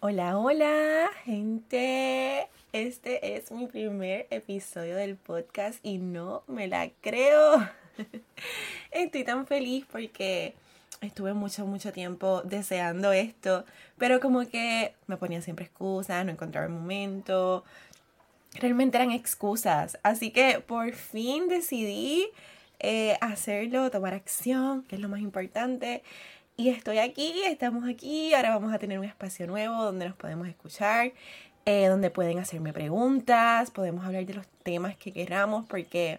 Hola, hola, gente. Este es mi primer episodio del podcast y no me la creo. Estoy tan feliz porque estuve mucho, mucho tiempo deseando esto, pero como que me ponía siempre excusas, no encontraba el momento. Realmente eran excusas. Así que por fin decidí eh, hacerlo, tomar acción, que es lo más importante. Y estoy aquí, estamos aquí, ahora vamos a tener un espacio nuevo donde nos podemos escuchar, eh, donde pueden hacerme preguntas, podemos hablar de los temas que queramos, porque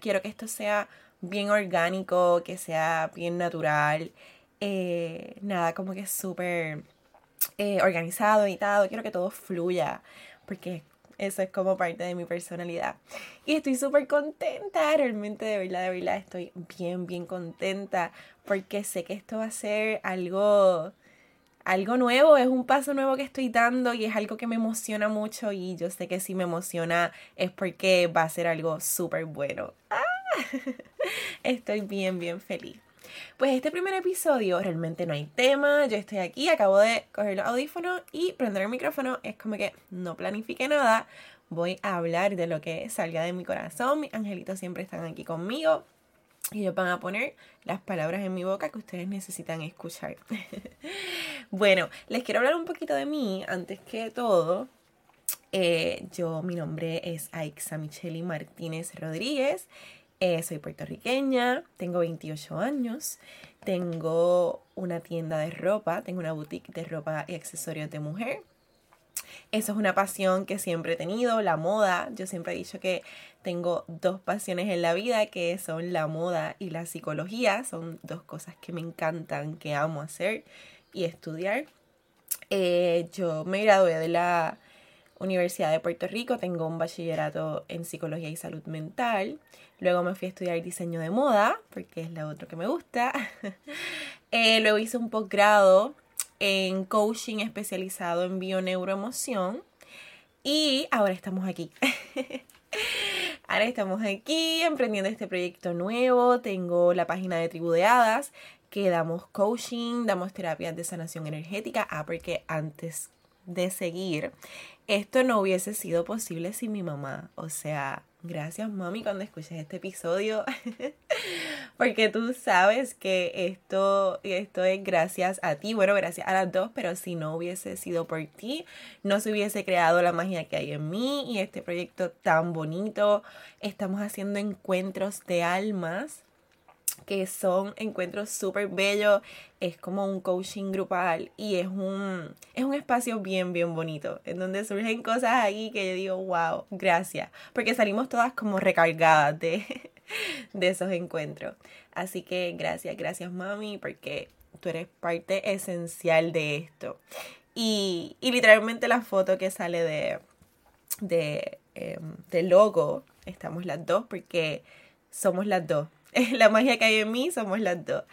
quiero que esto sea bien orgánico, que sea bien natural, eh, nada como que súper eh, organizado, editado, quiero que todo fluya, porque eso es como parte de mi personalidad. Y estoy súper contenta, realmente de verdad, de verdad, estoy bien, bien contenta porque sé que esto va a ser algo, algo nuevo, es un paso nuevo que estoy dando y es algo que me emociona mucho y yo sé que si me emociona es porque va a ser algo súper bueno. ¡Ah! Estoy bien, bien feliz. Pues este primer episodio realmente no hay tema, yo estoy aquí, acabo de coger los audífonos y prender el micrófono, es como que no planifique nada, voy a hablar de lo que salga de mi corazón, mis angelitos siempre están aquí conmigo y ellos van a poner las palabras en mi boca que ustedes necesitan escuchar. bueno, les quiero hablar un poquito de mí antes que todo. Eh, yo, mi nombre es Aixa Micheli Martínez Rodríguez. Eh, soy puertorriqueña, tengo 28 años, tengo una tienda de ropa, tengo una boutique de ropa y accesorios de mujer. Eso es una pasión que siempre he tenido, la moda. Yo siempre he dicho que tengo dos pasiones en la vida, que son la moda y la psicología. Son dos cosas que me encantan, que amo hacer y estudiar. Eh, yo me gradué de la Universidad de Puerto Rico, tengo un bachillerato en psicología y salud mental. Luego me fui a estudiar diseño de moda, porque es la otra que me gusta. Eh, luego hice un posgrado en coaching especializado en bioneuroemoción. Y ahora estamos aquí. ahora estamos aquí emprendiendo este proyecto nuevo. Tengo la página de Tribu que damos coaching, damos terapias de sanación energética. Ah, porque antes de seguir, esto no hubiese sido posible sin mi mamá. O sea, gracias mami cuando escuches este episodio. Porque tú sabes que esto, esto es gracias a ti. Bueno, gracias a las dos, pero si no hubiese sido por ti, no se hubiese creado la magia que hay en mí y este proyecto tan bonito. Estamos haciendo encuentros de almas que son encuentros súper bellos, es como un coaching grupal y es un, es un espacio bien, bien bonito, en donde surgen cosas ahí que yo digo, wow, gracias, porque salimos todas como recargadas de, de esos encuentros. Así que gracias, gracias mami, porque tú eres parte esencial de esto. Y, y literalmente la foto que sale de, de, em, de logo, estamos las dos porque somos las dos la magia que hay en mí somos las dos.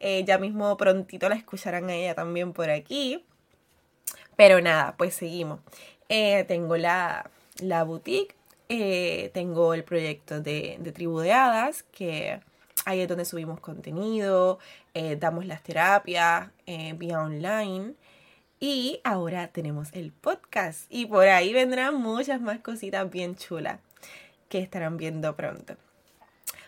Eh, ya mismo prontito la escucharán a ella también por aquí. Pero nada, pues seguimos. Eh, tengo la, la boutique, eh, tengo el proyecto de, de Tribu de Hadas, que ahí es donde subimos contenido, damos las terapias vía online. Y ahora tenemos el podcast. Y por ahí vendrán muchas más cositas bien chulas que estarán viendo pronto.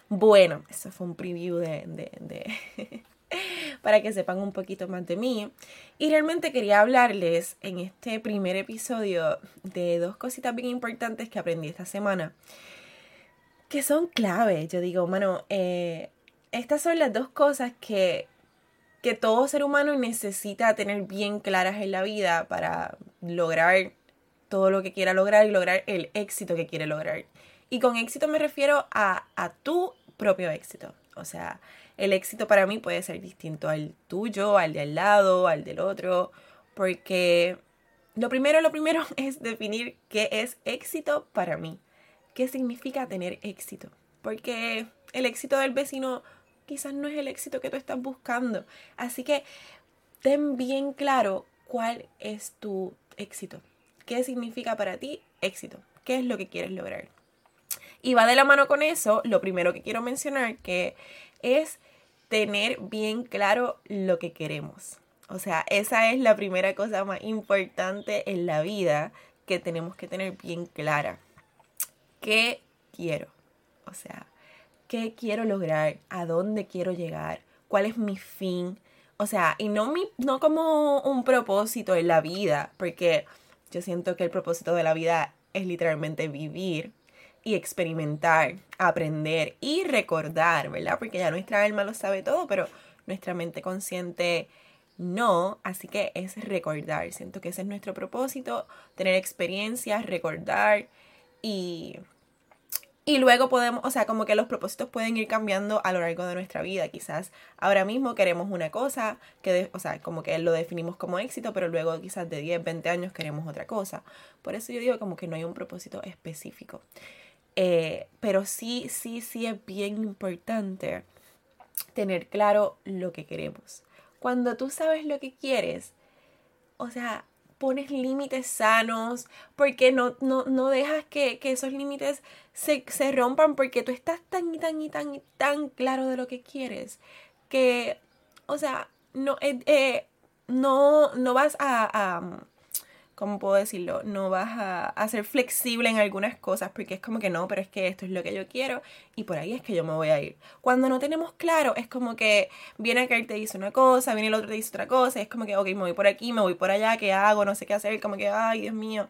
Bueno, eso fue un preview de, de, para que sepan un poquito más de mí. Y realmente quería hablarles en este primer episodio de dos cositas bien importantes que aprendí esta semana, que son clave. Yo digo, mano, eh, estas son las dos cosas que, que todo ser humano necesita tener bien claras en la vida para lograr todo lo que quiera lograr y lograr el éxito que quiere lograr. Y con éxito me refiero a, tu propio éxito. O sea, el éxito para mí puede ser distinto al tuyo, al de al lado, al del otro, porque lo primero, lo primero es definir qué es éxito para mí. ¿Qué significa tener éxito? Porque el éxito del vecino quizás no es el éxito que tú estás buscando. Así que ten bien claro cuál es tu éxito. ¿Qué significa para ti éxito? ¿Qué es lo que quieres lograr? Y va de la mano con eso, lo primero que quiero mencionar que es tener bien claro lo que queremos. O sea, esa es la primera cosa más importante en la vida que tenemos que tener bien clara. ¿Qué quiero? O sea, ¿qué quiero lograr? ¿A dónde quiero llegar? ¿Cuál es mi fin? O sea, y no, mi, no como un propósito en la vida, porque yo siento que el propósito de la vida es literalmente vivir y experimentar, aprender y recordar, ¿verdad? Porque ya nuestra alma lo sabe todo, pero nuestra mente consciente no, así que es recordar. Siento que ese es nuestro propósito, tener experiencias, recordar y y luego podemos, o sea, como que los propósitos pueden ir cambiando a lo largo de nuestra vida. Quizás ahora mismo queremos una cosa, que o sea, como que lo definimos como éxito, pero luego quizás de 10, 20 años queremos otra cosa. Por eso yo digo como que no hay un propósito específico. Eh, pero sí, sí, sí es bien importante tener claro lo que queremos. Cuando tú sabes lo que quieres, o sea, pones límites sanos, porque no, no, no dejas que, esos límites se, rompan, porque tú estás tan y tan y tan y tan claro de lo que quieres, que, o sea, no, eh, eh, no, no vas a ¿cómo puedo decirlo? No vas a, ser flexible en algunas cosas porque es como que no, pero es que esto es lo que yo quiero y por ahí es que yo me voy a ir. Cuando no tenemos claro, es como que viene y te dice una cosa, viene el otro te dice otra cosa, es como que, ok, me voy por aquí, me voy por allá, ¿qué hago? No sé qué hacer, como que, ay, Dios mío.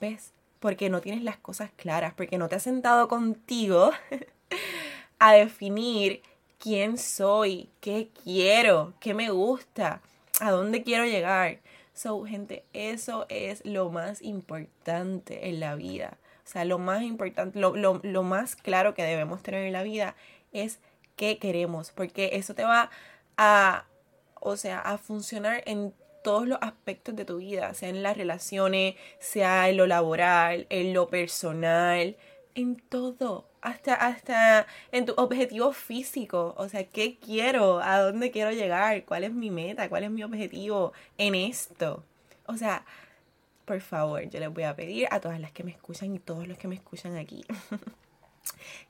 ¿Ves? Porque no tienes las cosas claras, porque no te has sentado contigo a definir quién soy, qué quiero, qué me gusta, a dónde quiero llegar. So, gente, eso es lo más importante en la vida. O sea, lo más importante, lo, lo, más claro que debemos tener en la vida es qué queremos, porque eso te va a, o sea, a funcionar en todos los aspectos de tu vida, sea en las relaciones, sea en lo laboral, en lo personal, en todo hasta, hasta en tu objetivo físico. O sea, ¿qué quiero? ¿A dónde quiero llegar? ¿Cuál es mi meta? ¿Cuál es mi objetivo en esto? O sea, por favor, yo les voy a pedir a todas las que me escuchan y todos los que me escuchan aquí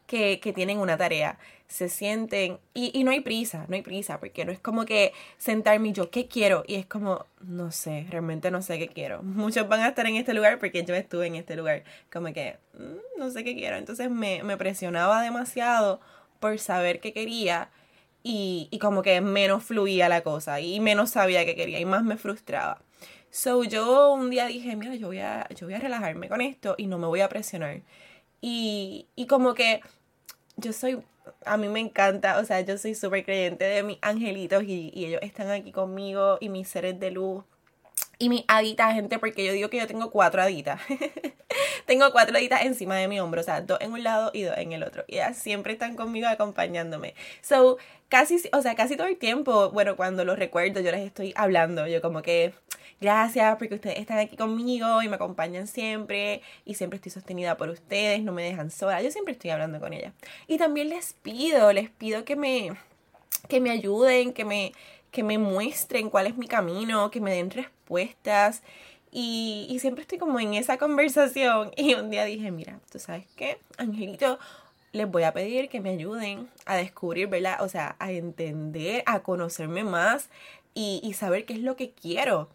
que, tienen una tarea, se sienten y, y, no hay prisa, no hay prisa, porque no es como que sentarme y yo, ¿qué quiero? Y es como, no sé, realmente no sé qué quiero. Muchos van a estar en este lugar porque yo estuve en este lugar, como que, mm, no sé qué quiero. Entonces me, me presionaba demasiado por saber qué quería y, y como que menos fluía la cosa y menos sabía qué quería y más me frustraba. So yo un día dije, mira, yo voy a, yo voy a relajarme con esto y no me voy a presionar. Y, y como que yo soy, a mí me encanta, o sea, yo soy súper creyente de mis angelitos y, y ellos están aquí conmigo y mis seres de luz y mis haditas, gente, porque yo digo que yo tengo cuatro haditas. tengo cuatro haditas encima de mi hombro, o sea, dos en un lado y dos en el otro. Y ellas siempre están conmigo acompañándome. So, casi, o sea, casi todo el tiempo, bueno, cuando los recuerdo, yo les estoy hablando, yo como que, gracias porque ustedes están aquí conmigo y me acompañan siempre y siempre estoy sostenida por ustedes, no me dejan sola, yo siempre estoy hablando con ellas. Y también les pido, les pido que me, que me ayuden, que me, que me muestren cuál es mi camino, que me den respuestas. Y, siempre estoy como en esa conversación. Y un día dije, mira, tú sabes qué, Angelito, les voy a pedir que me ayuden a descubrir, ¿verdad? O sea, a entender, a conocerme más y, y saber qué es lo que quiero.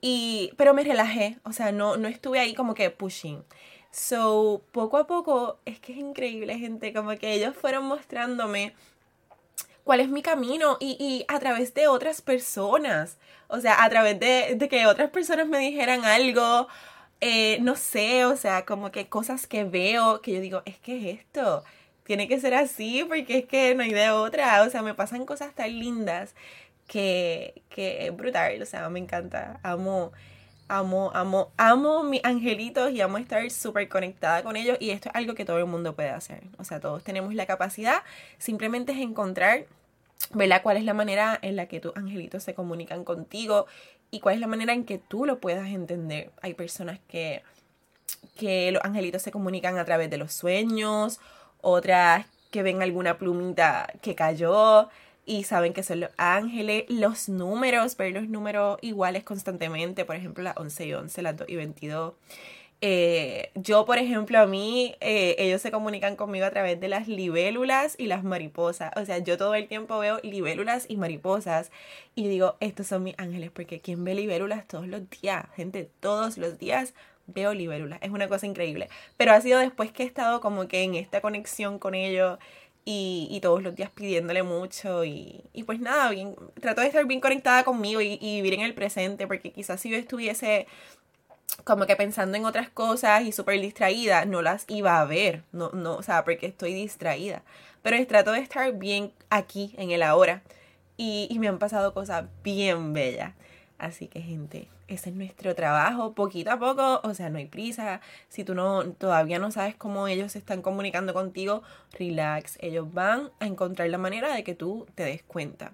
Y, pero me relajé, o sea, no, no estuve ahí como que pushing. So, poco a poco, es que es increíble, gente, como que ellos fueron mostrándome cuál es mi camino y, y a través de otras personas. O sea, a través de, de que otras personas me dijeran algo, eh, no sé, o sea, como que cosas que veo, que yo digo, es que es esto, tiene que ser así porque es que no hay de otra. O sea, me pasan cosas tan lindas que, que es brutal, o sea, me encanta, amo, amo, amo, amo mis angelitos y amo estar súper conectada con ellos y esto es algo que todo el mundo puede hacer, o sea, todos tenemos la capacidad, simplemente es encontrar, ¿verdad? ¿Cuál es la manera en la que tus angelitos se comunican contigo y cuál es la manera en que tú lo puedas entender? Hay personas que, que los angelitos se comunican a través de los sueños, otras que ven alguna plumita que cayó, y saben que son los ángeles, los números, ver los números iguales constantemente, por ejemplo las 11 y 11, las 2 y 22. Eh, yo, por ejemplo, a mí, eh, ellos se comunican conmigo a través de las libélulas y las mariposas. O sea, yo todo el tiempo veo libélulas y mariposas y digo, estos son mis ángeles, porque ¿quién ve libélulas todos los días? Gente, todos los días veo libélulas. Es una cosa increíble. Pero ha sido después que he estado como que en esta conexión con ellos y, todos los días pidiéndole mucho y, pues nada, bien, trato de estar bien conectada conmigo y, y, vivir en el presente porque quizás si yo estuviese como que pensando en otras cosas y súper distraída, no las iba a ver, no, no, o sea, porque estoy distraída. Pero trato de estar bien aquí, en el ahora. Y, y me han pasado cosas bien bellas. Así que gente, ese es nuestro trabajo, poquito a poco, o sea, no hay prisa. Si tú no todavía no sabes cómo ellos se están comunicando contigo, relax, ellos van a encontrar la manera de que tú te des cuenta.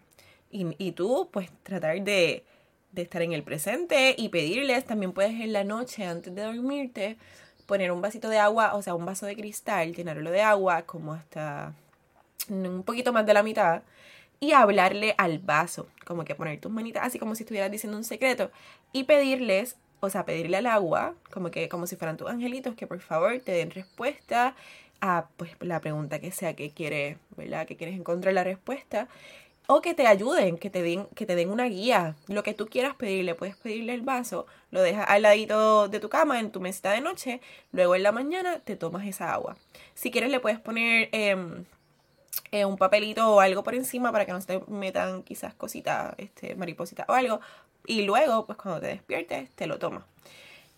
Y, y tú, pues, tratar de, de estar en el presente y pedirles, también puedes en la noche, antes de dormirte, poner un vasito de agua, o sea, un vaso de cristal, llenarlo de agua, como hasta un poquito más de la mitad y hablarle al vaso, como que poner tus manitas así como si estuvieras diciendo un secreto y pedirles, o sea, pedirle al agua, como que como si fueran tus angelitos, que por favor te den respuesta a pues la pregunta que sea que quieres, ¿verdad? Que quieres encontrar la respuesta o que te ayuden, que te den que te den una guía, lo que tú quieras pedirle, puedes pedirle el vaso, lo dejas al ladito de tu cama en tu mesita de noche, luego en la mañana te tomas esa agua. Si quieres le puedes poner em, eh, un papelito o algo por encima para que no se te metan quizás cositas, este, maripositas o algo. Y luego, pues cuando te despiertes, te lo tomas.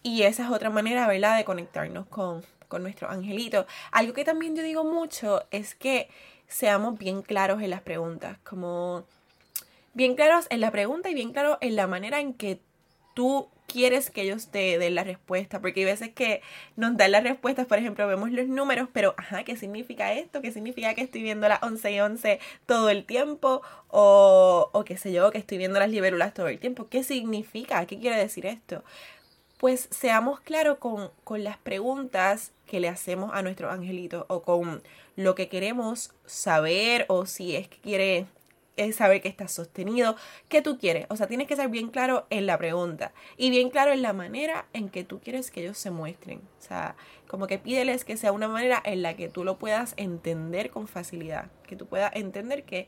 Y esa es otra manera, ¿verdad?, de conectarnos con, con nuestro angelito. Algo que también yo digo mucho es que seamos bien claros en las preguntas, como bien claros en la pregunta y bien claros en la manera en que tú quieres que ellos te den la respuesta, porque hay veces que nos dan las respuestas, por ejemplo, vemos los números, pero, ajá, ¿qué significa esto? ¿Qué significa que estoy viendo las 11 y 11 todo el tiempo? O, o qué sé yo, que estoy viendo las libélulas todo el tiempo. ¿Qué significa? ¿Qué quiere decir esto? Pues seamos claros con, con las preguntas que le hacemos a nuestro angelito o con lo que queremos saber o si es que quiere es saber que estás sostenido, que tú quieres. O sea, tienes que ser bien claro en la pregunta y bien claro en la manera en que tú quieres que ellos se muestren. O sea, como que pídeles que sea una manera en la que tú lo puedas entender con facilidad, que tú puedas entender que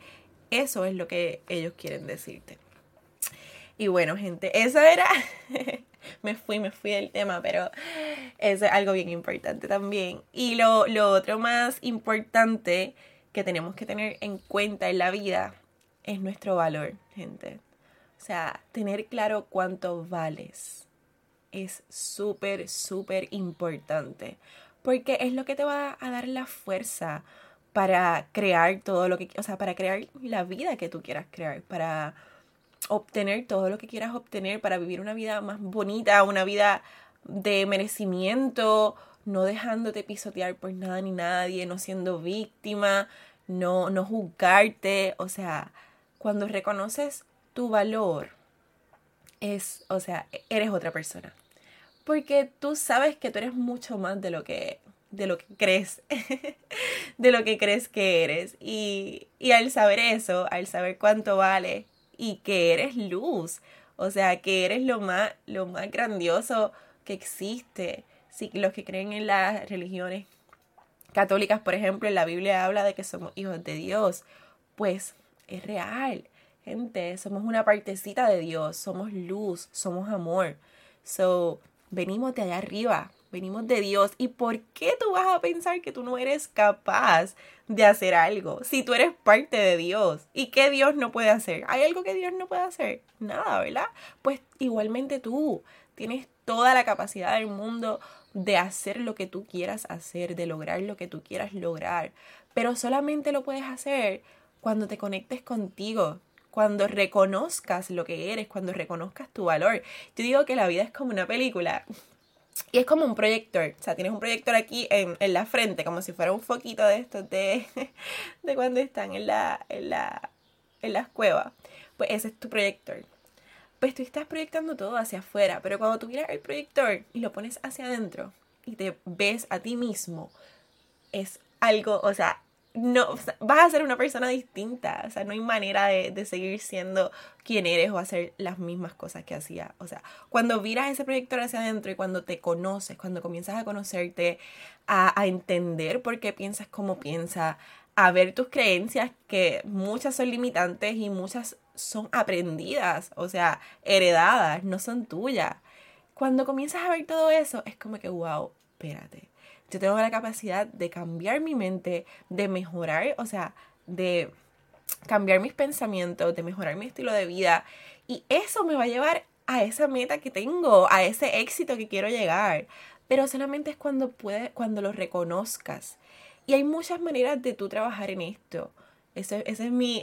eso es lo que ellos quieren decirte. Y bueno, gente, eso era... me fui, me fui del tema, pero eso es algo bien importante también. Y lo, lo otro más importante que tenemos que tener en cuenta en la vida es nuestro valor, gente. O sea, tener claro cuánto vales es súper, súper importante. Porque es lo que te va a dar la fuerza para crear todo lo que, o sea, para crear la vida que tú quieras crear, para obtener todo lo que quieras obtener, para vivir una vida más bonita, una vida de merecimiento, no dejándote pisotear por nada ni nadie, no siendo víctima, no, no juzgarte, o sea, cuando reconoces tu valor, es, o sea, eres otra persona. Porque tú sabes que tú eres mucho más de lo que, de lo que crees, de lo que crees que eres. Y, y al saber eso, al saber cuánto vale y que eres luz, o sea, que eres lo más, lo más grandioso que existe. Si los que creen en las religiones católicas, por ejemplo, en la Biblia habla de que somos hijos de Dios, pues es real. Gente, somos una partecita de Dios, somos luz, somos amor. So, venimos de allá arriba, venimos de Dios. ¿Y por qué tú vas a pensar que tú no eres capaz de hacer algo si tú eres parte de Dios? ¿Y qué Dios no puede hacer? ¿Hay algo que Dios no puede hacer? Nada, ¿verdad? Pues igualmente tú tienes toda la capacidad del mundo de hacer lo que tú quieras hacer, de lograr lo que tú quieras lograr. Pero solamente lo puedes hacer cuando te conectes contigo, cuando reconozcas lo que eres, cuando reconozcas tu valor. Yo digo que la vida es como una película y es como un proyector. O sea, tienes un proyector aquí en, la frente, como si fuera un foquito de estos de, de cuando están en, la, en, la, en las cuevas. Pues ese es tu proyector. Pues tú estás proyectando todo hacia afuera, pero cuando tú miras el proyector y lo pones hacia adentro y te ves a ti mismo, es algo, o sea, no, vas a ser una persona distinta, o sea, no hay manera de, de, seguir siendo quien eres o hacer las mismas cosas que hacía. O sea, cuando miras ese proyector hacia adentro y cuando te conoces, cuando comienzas a conocerte, a, a entender por qué piensas como piensas, a ver tus creencias, que muchas son limitantes y muchas son aprendidas, o sea, heredadas, no son tuyas. Cuando comienzas a ver todo eso, es como que, wow, espérate yo tengo la capacidad de cambiar mi mente, de mejorar, o sea, de cambiar mis pensamientos, de mejorar mi estilo de vida. Y eso me va a llevar a esa meta que tengo, a ese éxito que quiero llegar. Pero solamente es cuando puedes, cuando lo reconozcas. Y hay muchas maneras de tú trabajar en esto. Esa es mi,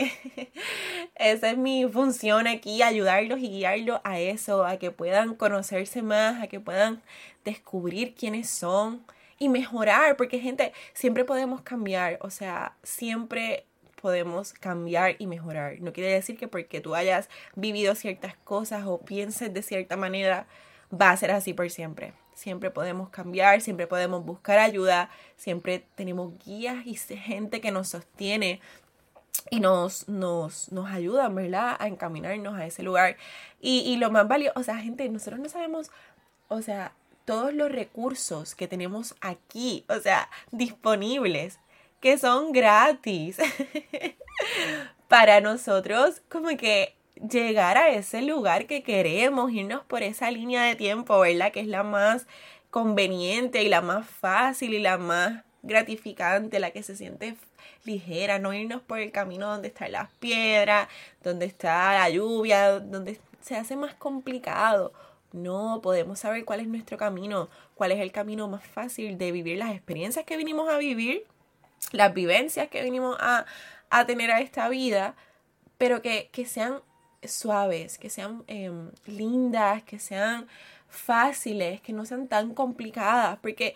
esa es mi función aquí, ayudarlos y guiarlos a eso, a que puedan conocerse más, a que puedan descubrir quiénes son, y mejorar, porque gente, siempre podemos cambiar, o sea, siempre podemos cambiar y mejorar. No quiere decir que porque tú hayas vivido ciertas cosas o pienses de cierta manera, va a ser así por siempre. Siempre podemos cambiar, siempre podemos buscar ayuda, siempre tenemos guías y gente que nos sostiene y nos, nos, nos ayudan, ¿verdad? A encaminarnos a ese lugar. Y, y lo más valioso, o sea, gente, nosotros no sabemos, o sea, todos los recursos que tenemos aquí, o sea, disponibles, que son gratis para nosotros, como que llegar a ese lugar que queremos, irnos por esa línea de tiempo, ¿verdad? Que es la más conveniente y la más fácil y la más gratificante, la que se siente ligera, no irnos por el camino donde están las piedras, donde está la lluvia, donde se hace más complicado no, podemos saber cuál es nuestro camino, cuál es el camino más fácil de vivir las experiencias que vinimos a vivir, las vivencias que vinimos a, tener a esta vida, pero que, sean suaves, que sean em, lindas, que sean fáciles, que no sean tan complicadas, porque,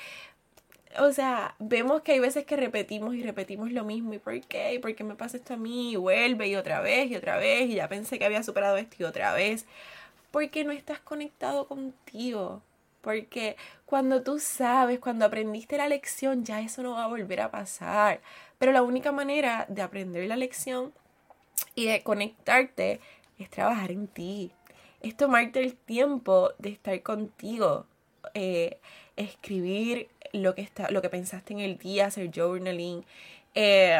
o sea, vemos que hay veces que repetimos y repetimos lo mismo, ¿y por qué? ¿Y por qué me pasa esto a mí? Y vuelve y otra vez y otra vez, y ya pensé que había superado esto y otra vez porque no estás conectado contigo. Porque cuando tú sabes, cuando aprendiste la lección, ya eso no va a volver a pasar. Pero la única manera de aprender la lección y de conectarte es trabajar en ti. Es tomarte el tiempo de estar contigo. Eh, escribir lo que, está, lo que pensaste en el día, hacer journaling. Eh,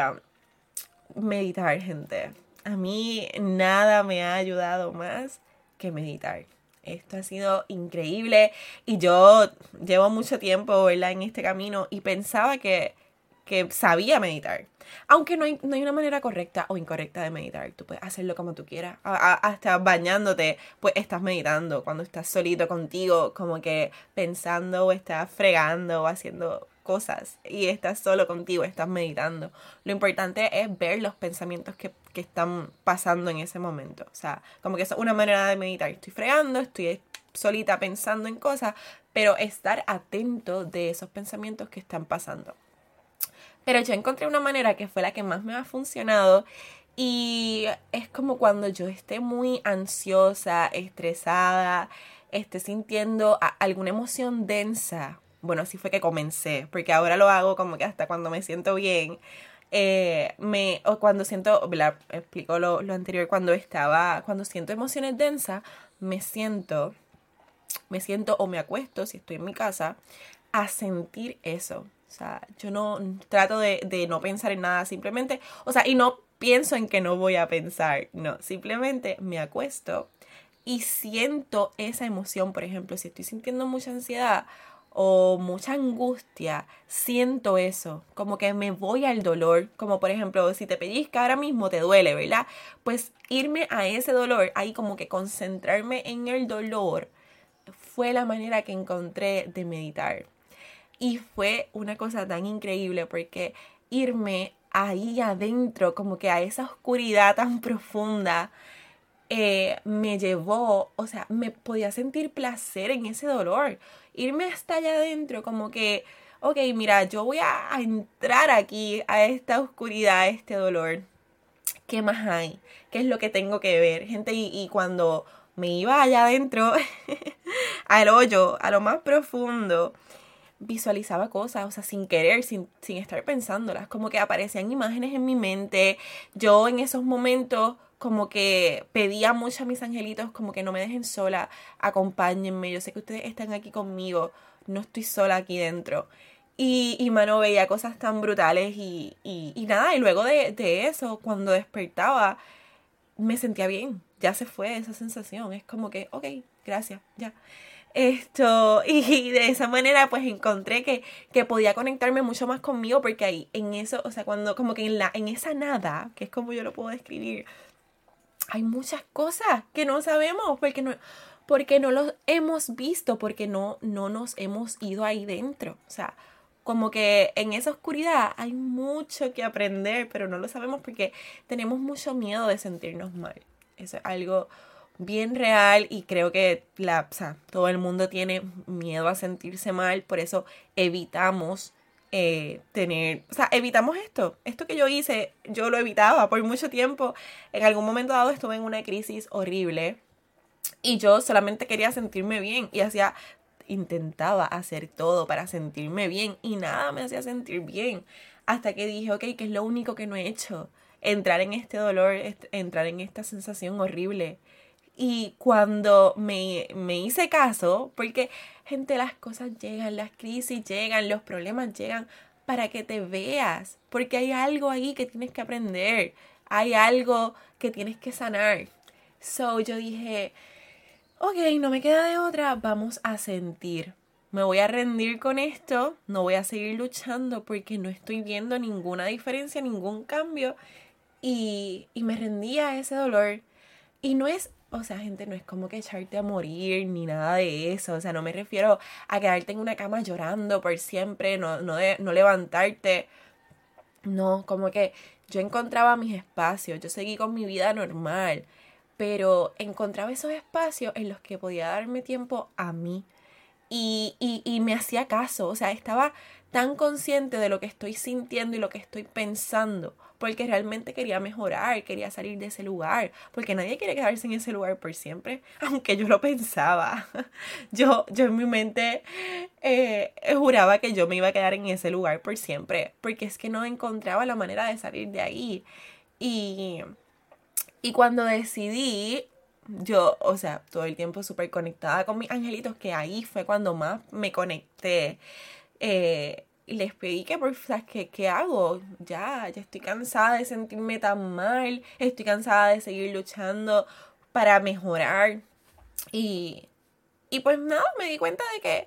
meditar, gente. A mí nada me ha ayudado más que meditar. Esto ha sido increíble y yo llevo mucho tiempo en este camino y pensaba que, que sabía meditar. Aunque no hay, no hay, una manera correcta o incorrecta de meditar. Tú puedes hacerlo como tú quieras. hasta bañándote, pues estás meditando. Cuando estás solito contigo, como que pensando o estás fregando o haciendo cosas y estás solo contigo, estás meditando. Lo importante es ver los pensamientos que, están pasando en ese momento. O sea, como que es una manera de meditar. Estoy fregando, estoy solita pensando en cosas, pero estar atento de esos pensamientos que están pasando. Pero yo encontré una manera que fue la que más me ha funcionado y es como cuando yo esté muy ansiosa, estresada, esté sintiendo alguna emoción densa bueno, así fue que comencé, porque ahora lo hago como que hasta cuando me siento bien. Eh, me, o cuando siento, la, explico lo, lo anterior, cuando estaba, cuando siento emociones densas, me siento, me siento o me acuesto, si estoy en mi casa, a sentir eso. O sea, yo no trato de, de no pensar en nada, simplemente, o sea, y no pienso en que no voy a pensar, no, simplemente me acuesto y siento esa emoción, por ejemplo, si estoy sintiendo mucha ansiedad o mucha angustia, siento eso, como que me voy al dolor, como por ejemplo, si te pellizca ahora mismo te duele, ¿verdad? Pues irme a ese dolor, ahí como que concentrarme en el dolor, fue la manera que encontré de meditar. Y fue una cosa tan increíble porque irme ahí adentro, como que a esa oscuridad tan profunda, eh, me llevó, o sea, me podía sentir placer en ese dolor. Irme hasta allá adentro, como que, ok, mira, yo voy a, entrar aquí a esta oscuridad, a este dolor. ¿Qué más hay? ¿Qué es lo que tengo que ver? Gente, y, cuando me iba allá adentro, al hoyo, a lo más profundo, visualizaba cosas, o sea, sin querer, sin, sin estar pensándolas, como que aparecían imágenes en mi mente. Yo en esos momentos como que pedía mucho a mis angelitos como que no me dejen sola, acompáñenme, yo sé que ustedes están aquí conmigo, no estoy sola aquí dentro. Y, y mano, veía cosas tan brutales y, y, nada, y luego de, de, eso, cuando despertaba, me sentía bien, ya se fue esa sensación, es como que, ok, gracias, ya. Esto, y de esa manera pues encontré que, que podía conectarme mucho más conmigo porque ahí en eso, o sea, cuando como que en, la, en esa nada, que es como yo lo puedo describir, hay muchas cosas que no sabemos porque no, porque no los hemos visto, porque no, no nos hemos ido ahí dentro. O sea, como que en esa oscuridad hay mucho que aprender, pero no lo sabemos porque tenemos mucho miedo de sentirnos mal. Eso es algo bien real y creo que la, o sea, todo el mundo tiene miedo a sentirse mal, por eso evitamos eh, tener, o sea, evitamos esto. Esto que yo hice, yo lo evitaba por mucho tiempo. En algún momento dado estuve en una crisis horrible y yo solamente quería sentirme bien y hacía, intentaba hacer todo para sentirme bien y nada me hacía sentir bien. Hasta que dije, ok, ¿qué es lo único que no he hecho? Entrar en este dolor, entrar en esta sensación horrible. Y cuando me, me hice caso, porque gente, las cosas llegan, las crisis llegan, los problemas llegan para que te veas, porque hay algo ahí que tienes que aprender, hay algo que tienes que sanar. So yo dije, ok, no me queda de otra, vamos a sentir. Me voy a rendir con esto, no voy a seguir luchando porque no estoy viendo ninguna diferencia, ningún cambio. Y, y me rendí a ese dolor. Y no es o sea, gente, no es como que echarte a morir ni nada de eso. O sea, no me refiero a quedarte en una cama llorando por siempre, no, no, de, no levantarte. No, como que yo encontraba mis espacios, yo seguí con mi vida normal, pero encontraba esos espacios en los que podía darme tiempo a mí. Y, y, me hacía caso, o sea, estaba tan consciente de lo que estoy sintiendo y lo que estoy pensando porque realmente quería mejorar, quería salir de ese lugar, porque nadie quiere quedarse en ese lugar por siempre, aunque yo lo pensaba. Yo, yo en mi mente eh, juraba que yo me iba a quedar en ese lugar por siempre, porque es que no encontraba la manera de salir de ahí. Y, y cuando decidí yo, o sea, todo el tiempo súper conectada con mis angelitos, que ahí fue cuando más me conecté. Eh, y les pedí que por ¿qué, ¿qué hago? Ya, ya estoy cansada de sentirme tan mal, estoy cansada de seguir luchando para mejorar. Y, y pues nada, me di cuenta de que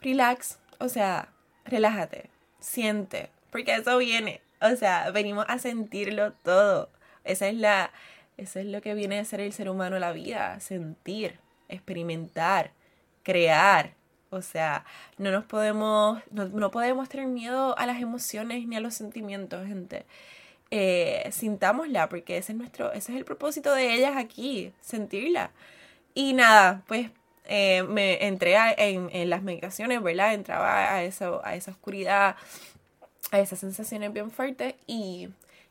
relax, o sea, relájate, siente, porque eso viene, o sea, venimos a sentirlo todo. Esa es la, eso es lo que viene a ser el ser humano la vida, sentir, experimentar, crear, o sea, no nos podemos, no, podemos tener miedo a las emociones ni a los sentimientos, gente. Eh, sintámosla, porque ese es nuestro, ese es el propósito de ellas aquí, sentirla. Y nada, pues eh, me entré en, en, las meditaciones, ¿verdad? Entraba a, a esa oscuridad, a esas sensaciones bien fuertes y,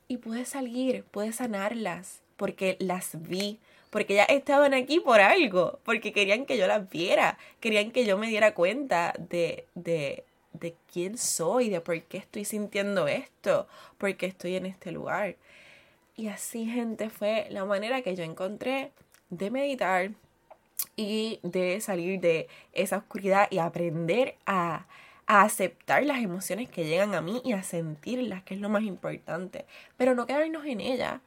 y pude salir, pude sanarlas, porque las vi, porque ya estaban aquí por algo, porque querían que yo las viera, querían que yo me diera cuenta de, de, de quién soy, de por qué estoy sintiendo esto, por qué estoy en este lugar. Y así, gente, fue la manera que yo encontré de meditar y de salir de esa oscuridad y aprender a, a aceptar las emociones que llegan a mí y a sentirlas, que es lo más importante, pero no quedarnos en ellas,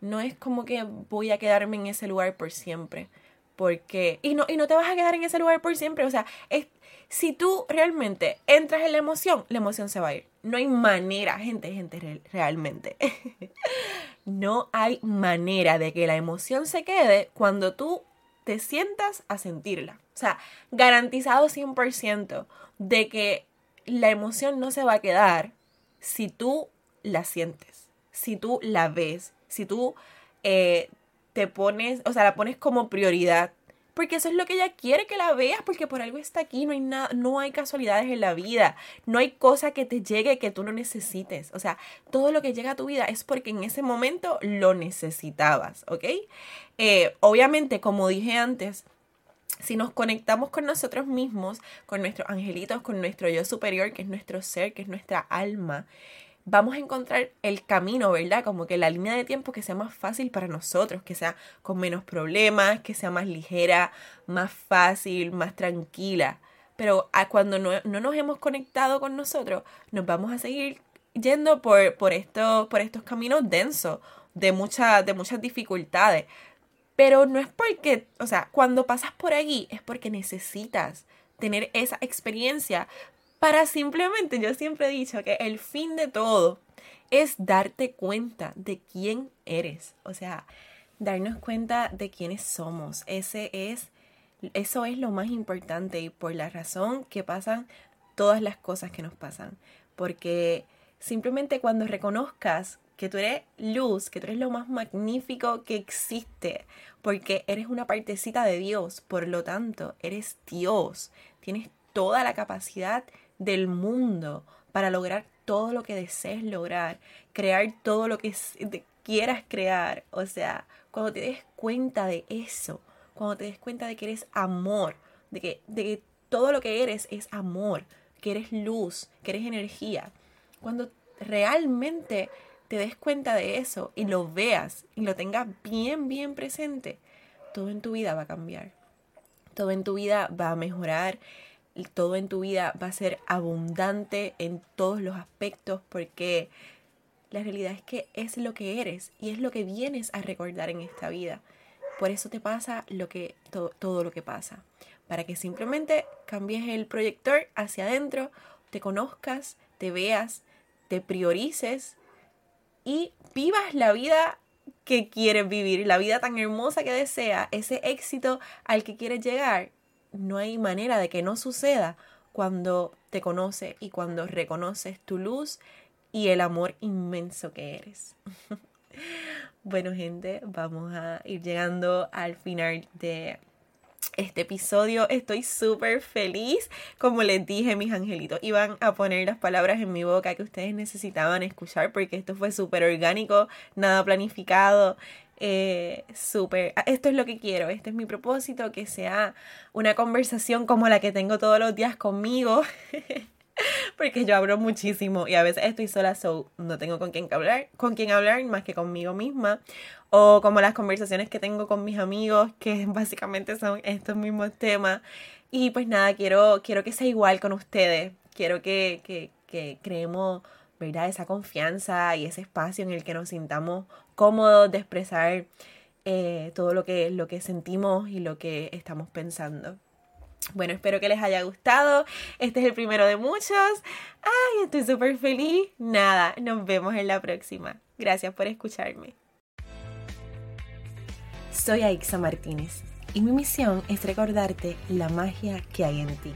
no es como que voy a quedarme en ese lugar por siempre. Porque, y no, y no te vas a quedar en ese lugar por siempre. O sea, es, si tú realmente entras en la emoción, la emoción se va a ir. No hay manera, gente, gente, realmente. no hay manera de que la emoción se quede cuando tú te sientas a sentirla. O sea, garantizado 100% de que la emoción no se va a quedar si tú la sientes, si tú la ves, si tú eh, te pones, o sea, la pones como prioridad. Porque eso es lo que ella quiere que la veas, porque por algo está aquí, no hay nada, no hay casualidades en la vida, no hay cosa que te llegue que tú no necesites. O sea, todo lo que llega a tu vida es porque en ese momento lo necesitabas, ¿ok? Eh, obviamente, como dije antes, si nos conectamos con nosotros mismos, con nuestros angelitos, con nuestro yo superior, que es nuestro ser, que es nuestra alma, vamos a encontrar el camino, ¿verdad? Como que la línea de tiempo que sea más fácil para nosotros, que sea con menos problemas, que sea más ligera, más fácil, más tranquila. Pero cuando no, nos hemos conectado con nosotros, nos vamos a seguir yendo por, por, por estos caminos densos, de, de muchas dificultades. Pero no es porque, o sea, cuando pasas por allí es porque necesitas tener esa experiencia para simplemente, yo siempre he dicho que el fin de todo es darte cuenta de quién eres. O sea, darnos cuenta de quiénes somos. Ese es, eso es lo más importante y por la razón que pasan todas las cosas que nos pasan. Porque simplemente cuando reconozcas que tú eres luz, que tú eres lo más magnífico que existe, porque eres una partecita de Dios, por lo tanto, eres Dios, tienes toda la capacidad del mundo para lograr todo lo que desees lograr, crear todo lo que quieras crear. O sea, cuando te des cuenta de eso, cuando te des cuenta de que eres amor, de que, de que todo lo que eres es amor, que eres luz, que eres energía, cuando realmente te des cuenta de eso y lo veas y lo tengas bien, bien presente, todo en tu vida va a cambiar. Todo en tu vida va a mejorar todo en tu vida va a ser abundante en todos los aspectos porque la realidad es que es lo que eres y es lo que vienes a recordar en esta vida. Por eso te pasa lo que, todo lo que pasa. Para que simplemente cambies el proyector hacia adentro, te conozcas, te veas, te priorices y vivas la vida que quieres vivir, la vida tan hermosa que deseas, ese éxito al que quieres llegar no hay manera de que no suceda cuando te conoces y cuando reconoces tu luz y el amor inmenso que eres. bueno gente, vamos a ir llegando al final de este episodio. Estoy súper feliz. Como les dije, mis angelitos, iban a poner las palabras en mi boca que ustedes necesitaban escuchar porque esto fue súper orgánico, nada planificado eh, súper, ah, esto es lo que quiero, este es mi propósito, que sea una conversación como la que tengo todos los días conmigo, porque yo hablo muchísimo y a veces estoy sola, so no tengo con quién hablar, con quién hablar más que conmigo misma, o como las conversaciones que tengo con mis amigos, que básicamente son estos mismos temas, y pues nada, quiero, quiero que sea igual con ustedes, quiero que, que, que creemos ¿verdad? Esa confianza y ese espacio en el que nos sintamos cómodos de expresar eh, todo lo que, lo que sentimos y lo que estamos pensando. Bueno, espero que les haya gustado. Este es el primero de muchos. Ay, estoy súper feliz. Nada, nos vemos en la próxima. Gracias por escucharme. Soy Aixa Martínez y mi misión es recordarte la magia que hay en ti.